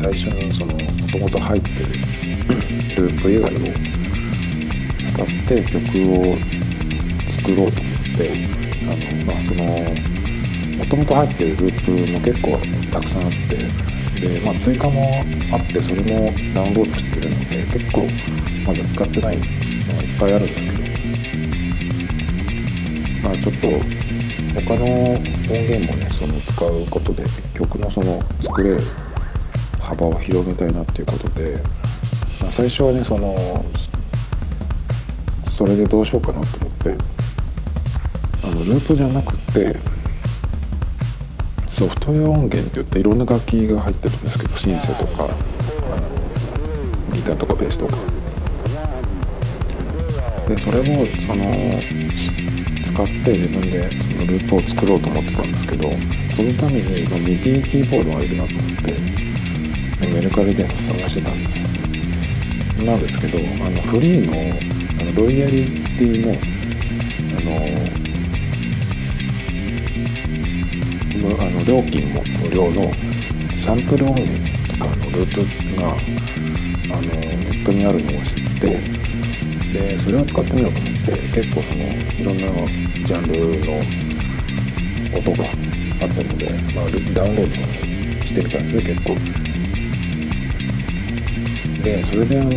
最初にそのもともと入ってるループ以外を使って曲を作ろうと思ってあのまあそのもともと入ってるループも結構たくさんあってで、まあ、追加もあってそれもダウンロードしてるので結構まだ使ってないのがいっぱいあるんですけどまあちょっと他の音源もねその使うことで曲のその作れる幅を広げたいなっていうことで、まあ、最初はねそのそれでどうしようかなと思ってあのループじゃなくてソフトウェア音源って言っていろんな楽器が入ってるんですけどシンセとかギターとかベースとか。でそれをその使って自分でそのループを作ろうと思ってたんですけどそのために MIDI キーボードがいるなと思ってメルカリで探してたんですなんですけどあのフリーのあのロイヤリティのあのあの料金も無料のサンプル音源とかのループがあのネットにあるのを知ってでそれを使ってみようと思って結構そのいろんなジャンルの音があったので、まあ、ダウンロードしてみたんですね結構。でそれであの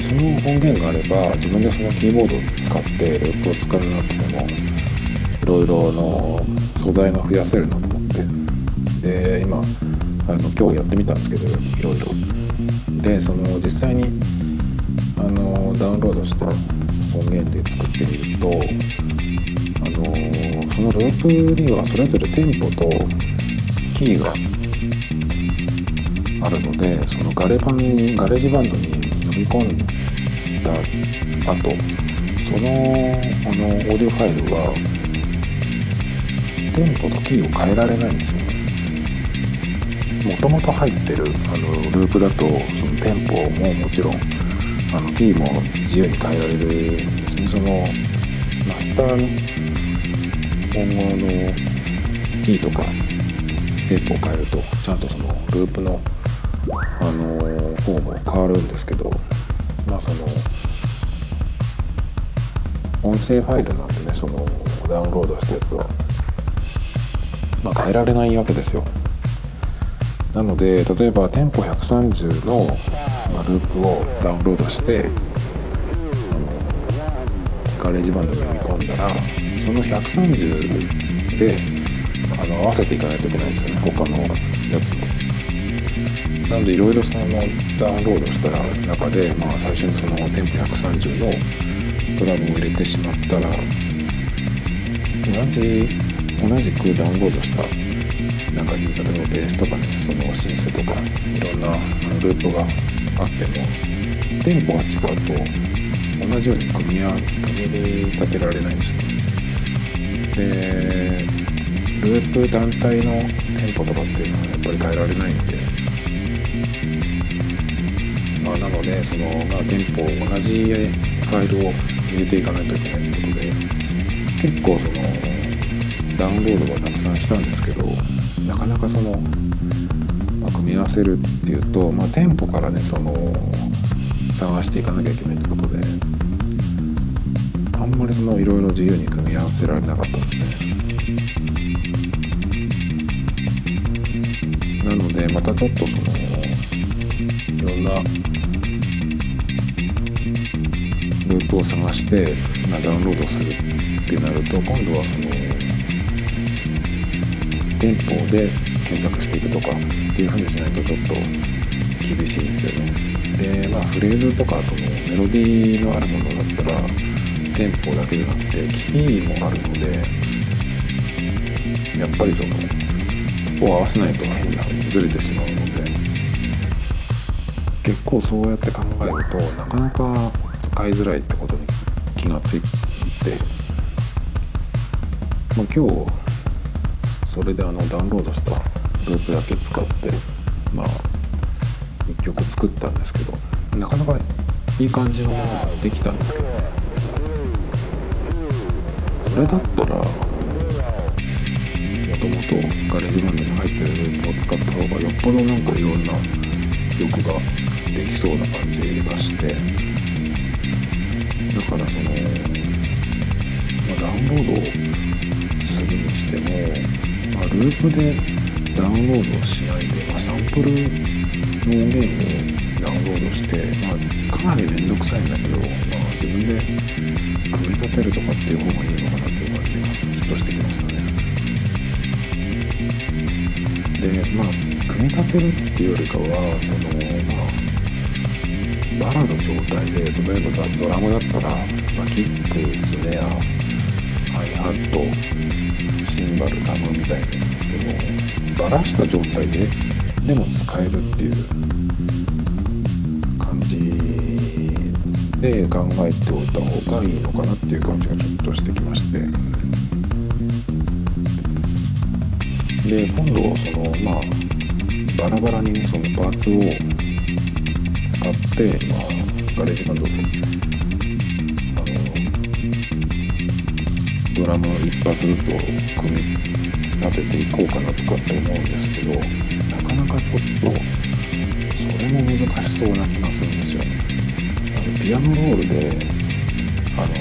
その音源があれば自分でそのキーボードを使ってループを使うなくてもいろいろの素材が増やせるなと思って。で今あの今日やってみたんですけどいろいろ。でその実際にあのダウンロードした音源で作ってみるとあのそのループにはそれぞれテンポとキーがあるのでそのガレバンに GarageBand に飲み込んだ後そのあのオーディオファイルはテンポとキーを変えられないんですよもともと入ってるあのループだとそのテンポももちろんあのキーも自由に変えられるんですね。そのマスターの今後のキーとかテンポを変えるとちゃんとそのループのあの方も変わるんですけどまあその音声ファイルなんでねそのダウンロードしたやつはまあ、変えられないわけですよ。なので例えばテンポ130の、まループをダウンロードして GarageBand に読み込んだらその130であの合わせていかないといけないんですよね他のやつもなのでいろいろそのダウンロードした中で、まあ、最初にそのテンポ130のドラムを入れてしまったら同じ同じくダウンロードした中に例えばベースとかねそのシンセとかいろんなループがあってもテンポが違うと同じように組み合組み立てられないんですよ。でループ単体のテンポとかっていうのはやっぱり変えられないんでまあなのでその、まあ、テンポ同じファイルを入れていかないといけないということで結構そのダウンロードはたくさんしたんですけどなかなかその、まあ、組み合わせるっていうと、まあ、店舗からねその探していかなきゃいけないってことであんまりそのいろいろ自由に組み合わせられなかったんですね。なのでまたちょっとそのいろんなループを探して、まあ、ダウンロードするってなると今度はその店舗で検索していくとかっていう風にしないとちょっと厳しいんですよね。でまあフレーズとかそのメロディーのあるものだったらテンポだけじゃなくてキーもあるのでやっぱりそのそこを合わせないと変な風にずれてしまうので結構そうやって考えるとなかなか使いづらいってことに気がついて、まあ、今日それであのダウンロードしたループだけ使ってまあ1曲作ったんですけどなかなかいい感じのものができたんですけどそれだったらもともと GarageBand に入ってるループを使った方がよっぽどなんかいろんな曲ができそうな感じがしてだからその、まあ、ダウンロードするにしても、まあ、ループでダウンロードしないで、まあ、サンプルの音源をダウンロードして、まあ、かなり面倒くさいんだけど、まあ、自分で組み立てるとかっていう方がいいのかなっていう感じがちょっとしてきましたね。でまあ組み立てるっていうよりかはそのまあバラの状態で例えばドラムだったら、まあ、キックスネアハイハットシンバルタムみたいにそのバラした状態ででも使えるっていう。感じで考えておいた方がいいのかなっていう感じがちょっとしてきまして。で今度はそのまあバラバラにそのパーツを使って、まあ、 GarageBand あのドラム一発ずつを組み立てていこうかなとかって思うんですけどなかなかちょっとそれも難しそうな気がするんですよね。あのピアノロールであの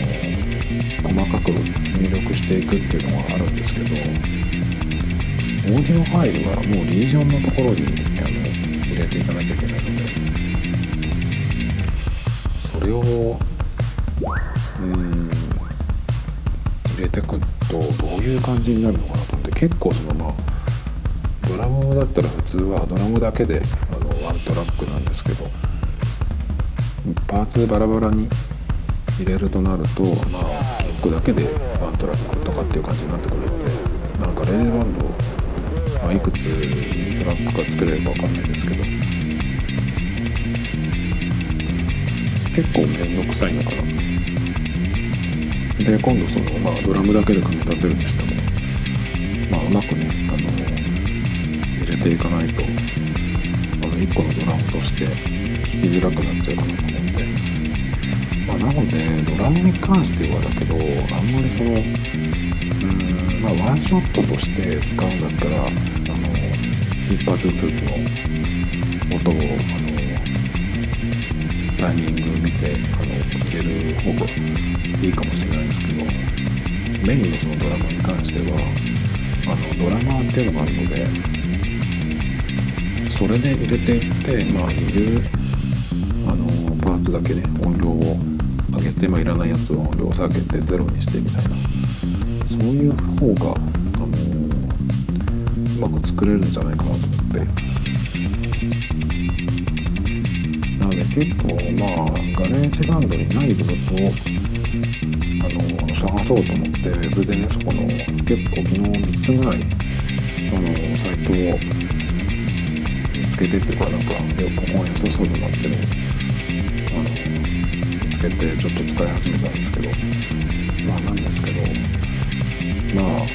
細かく入力していくっていうのはあるんですけどオーディオファイルはもうリージョンのところにあの入れていかなきゃいけないのでそれをうん入れてくとどういう感じになるのかなと思って結構そのまあドラムだったら普通はドラムだけであのワントラックなんですけどパーツバラバラに入れるとなるとまあキックだけでワントラックとかっていう感じになってくるのでなんか GarageBand ま、いくつトラックが作れるか分かんないですけど結構面倒くさいのかな。で今度その、まあ、ドラムだけで組み立てるにしても、まあ、うまくねあの入れていかないとあの1個のドラムとして弾きづらくなっちゃうかなと思うんで、まあ、なのでドラムに関してはだけどあんまりそのうんまあワンショットとして使うんだったらあの一発ずつの音をあのタイミング見てあの入れる方がいいかもしれないんですけどメインのそのドラマに関してはあのドラマっていうのがあるのでそれで入れていってまあいるあのパーツだけね音量を上げて、まあ、いらないやつを音量を下げてゼロにしてみたいなそういう方が、あのうまく作れるんじゃないかなと思って。なので結構まあ GarageBand にない部分をあの探そうと思ってウェブでねそこの結構昨日3つぐらいあのサイトを見つけてっていうかなんかよくここ良さそうになってるあの見つけてちょっと使い始めたんですけどまあなんですけどまあ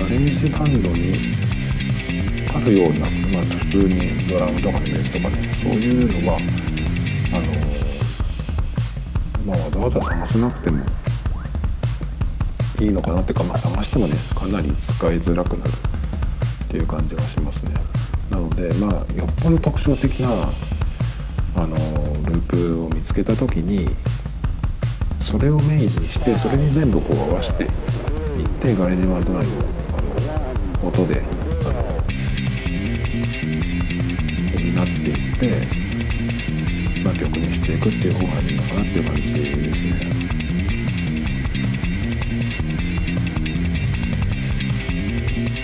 GarageBand にあるような、まあ、普通にドラムとかのベースとかね。そういうのはあのまあわざわざ探さなくてもいいのかなっていうか、まあ、探してもね。かなり使いづらくなるっていう感じがしますね。なのでまあよっぽど特徴的なあのループを見つけた時にそれをメインにしてそれに全部こう合わせていって GarageBand 内のあの音でなっていって、まあ、曲にしていくっていう方がいいのかなっていう感じですね。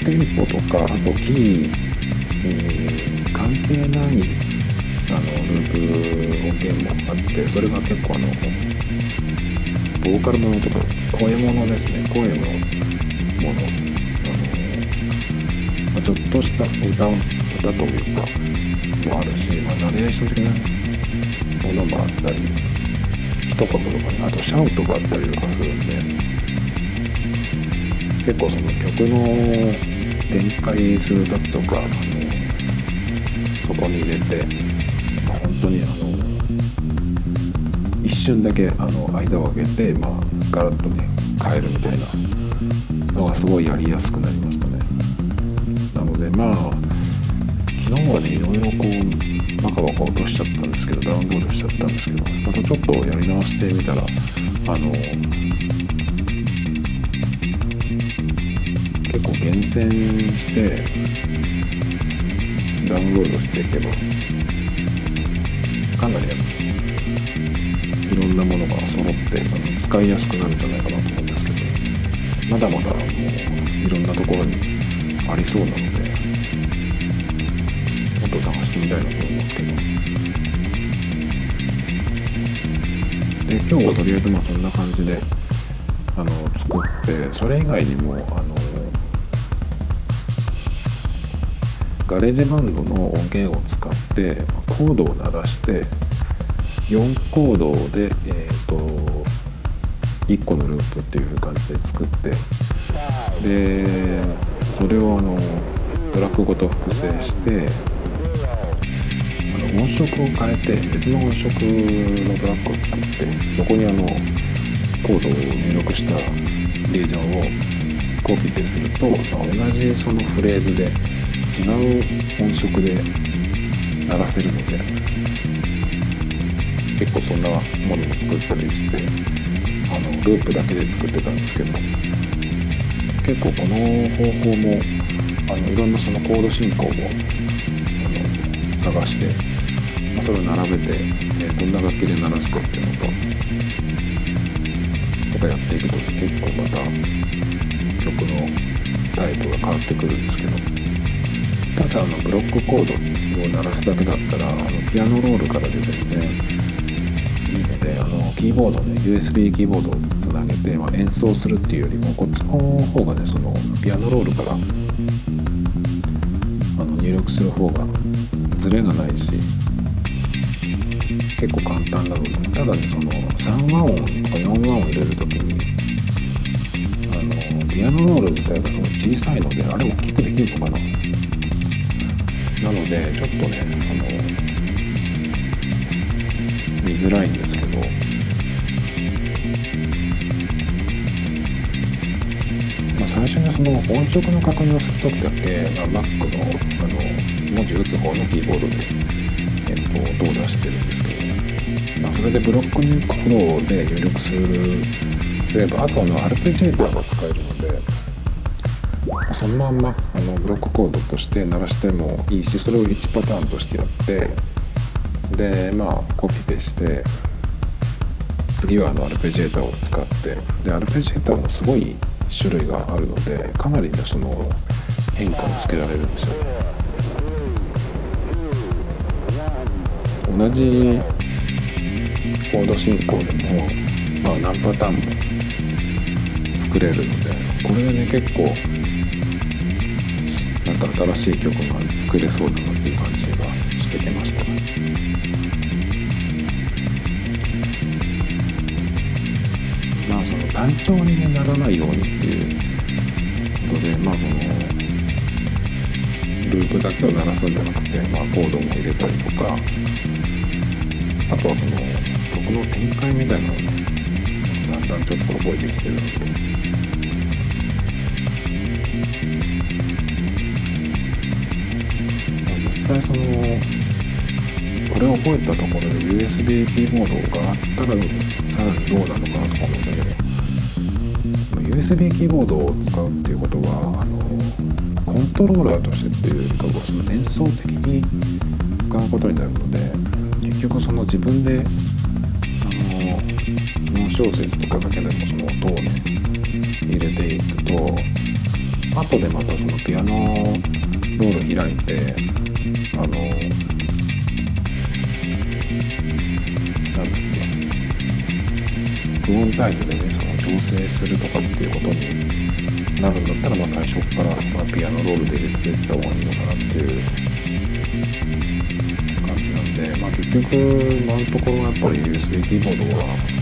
テンポとかあとキーに関係ないあのループ音源もあってそれが結構あのボーカルものとか声ものですね声のものあの、まあ、ちょっとした歌歌というかもあるし、まあ、ナレーション的なものもあったり一言とかねあとシャウトがあったりとかするんで結構その曲の展開する時とかあのそこに入れて、まあ、本当にあの一瞬だけあの間を空けて、まあ、ガラッとね変えるみたいなのがすごいやりやすくなりましたね。なのでまあ昨日はねいろいろこうバカバカ落としちゃったんですけどダウンロードしちゃったんですけどまたちょっとやり直してみたらあの結構厳選してダウンロードしていけばかなりいろんなものが揃って使いやすくなるんじゃないかなと思うんですけどまだまだもういろんなところにありそうなのでっと探してみたいなと思いますけど。で今日はとりあえずまあそんな感じであの作ってそれ以外にもあの GarageBand の音源を使ってコードを鳴らして4コードで、えーと、1個のループっていう感じで作ってでそれをあのトラックごと複製して音色を変えて別の音色のトラックを作ってそこにあのコードを入力したレージャーをコピペすると同じそのフレーズで違う音色で鳴らせるので結構そんなものも作ったりしてあのループだけで作ってたんですけど結構この方法もあのいろんなそのコード進行を探して、それを並べて、えどんな楽器で鳴らすかっていうのととかやっていくと結構また曲のタイプが変わってくるんですけどただあのブロックコードを鳴らすだけだったらあのピアノロールからで全然いいのであのキーボードね USB キーボードをつなげて、まあ、演奏するっていうよりもこっちの方がねそのピアノロールからあの入力する方がズレがないし結構簡単なのでただねその3和音とか4和音入れる時にあのピアノロール自体がその小さいのであれ大きくできるのかな。なのでちょっとねあの見づらいんですけど。まあ、最初にその音色の確認をする時だけ、まあ、Mac のあの文字打つ方のキーボードで、えっと、音を出してるんですけど、まあ、それでブロック入コードで入力するすればあとあのアルペジエーターが使えるのでそのまんまあのブロックコードとして鳴らしてもいいしそれを1パターンとしてやってでまあコピペして次はあのアルペジエーターを使ってでアルペジエーターもすごい種類があるのでかなりねその変化をつけられるんですよ。ね同じコード進行でも、まあ、何パターンも作れるのでこれでね結構なんか新しい曲が作れそうだなっていう感じがしてきました。まあその単調に、ね、ならないようにっていうことでまあそのループだけを鳴らすんじゃなくて、まあ、コードも入れたりとかあとはそのの展開みたいなのをだんだんちょっと覚えてきてる。ので実際そのこれを覚えたところで USB キーボードがあったらさらにどうなのかなと思うんだけど。USB キーボードを使うっていうことはあのコントローラーとしてっていうかその連想的に使うことになるので結局その自分であ小説とかだけでもその音をね入れていくと後でまたそのピアノロール開いてあのなんだっけクオンタイズでねその調整するとかっていうことになるんだったら、まあ、最初から、まあ、ピアノロールで入れていった方がいいのかなっていう感じなんで、まあ、結局今のところやっぱり USB キーボードは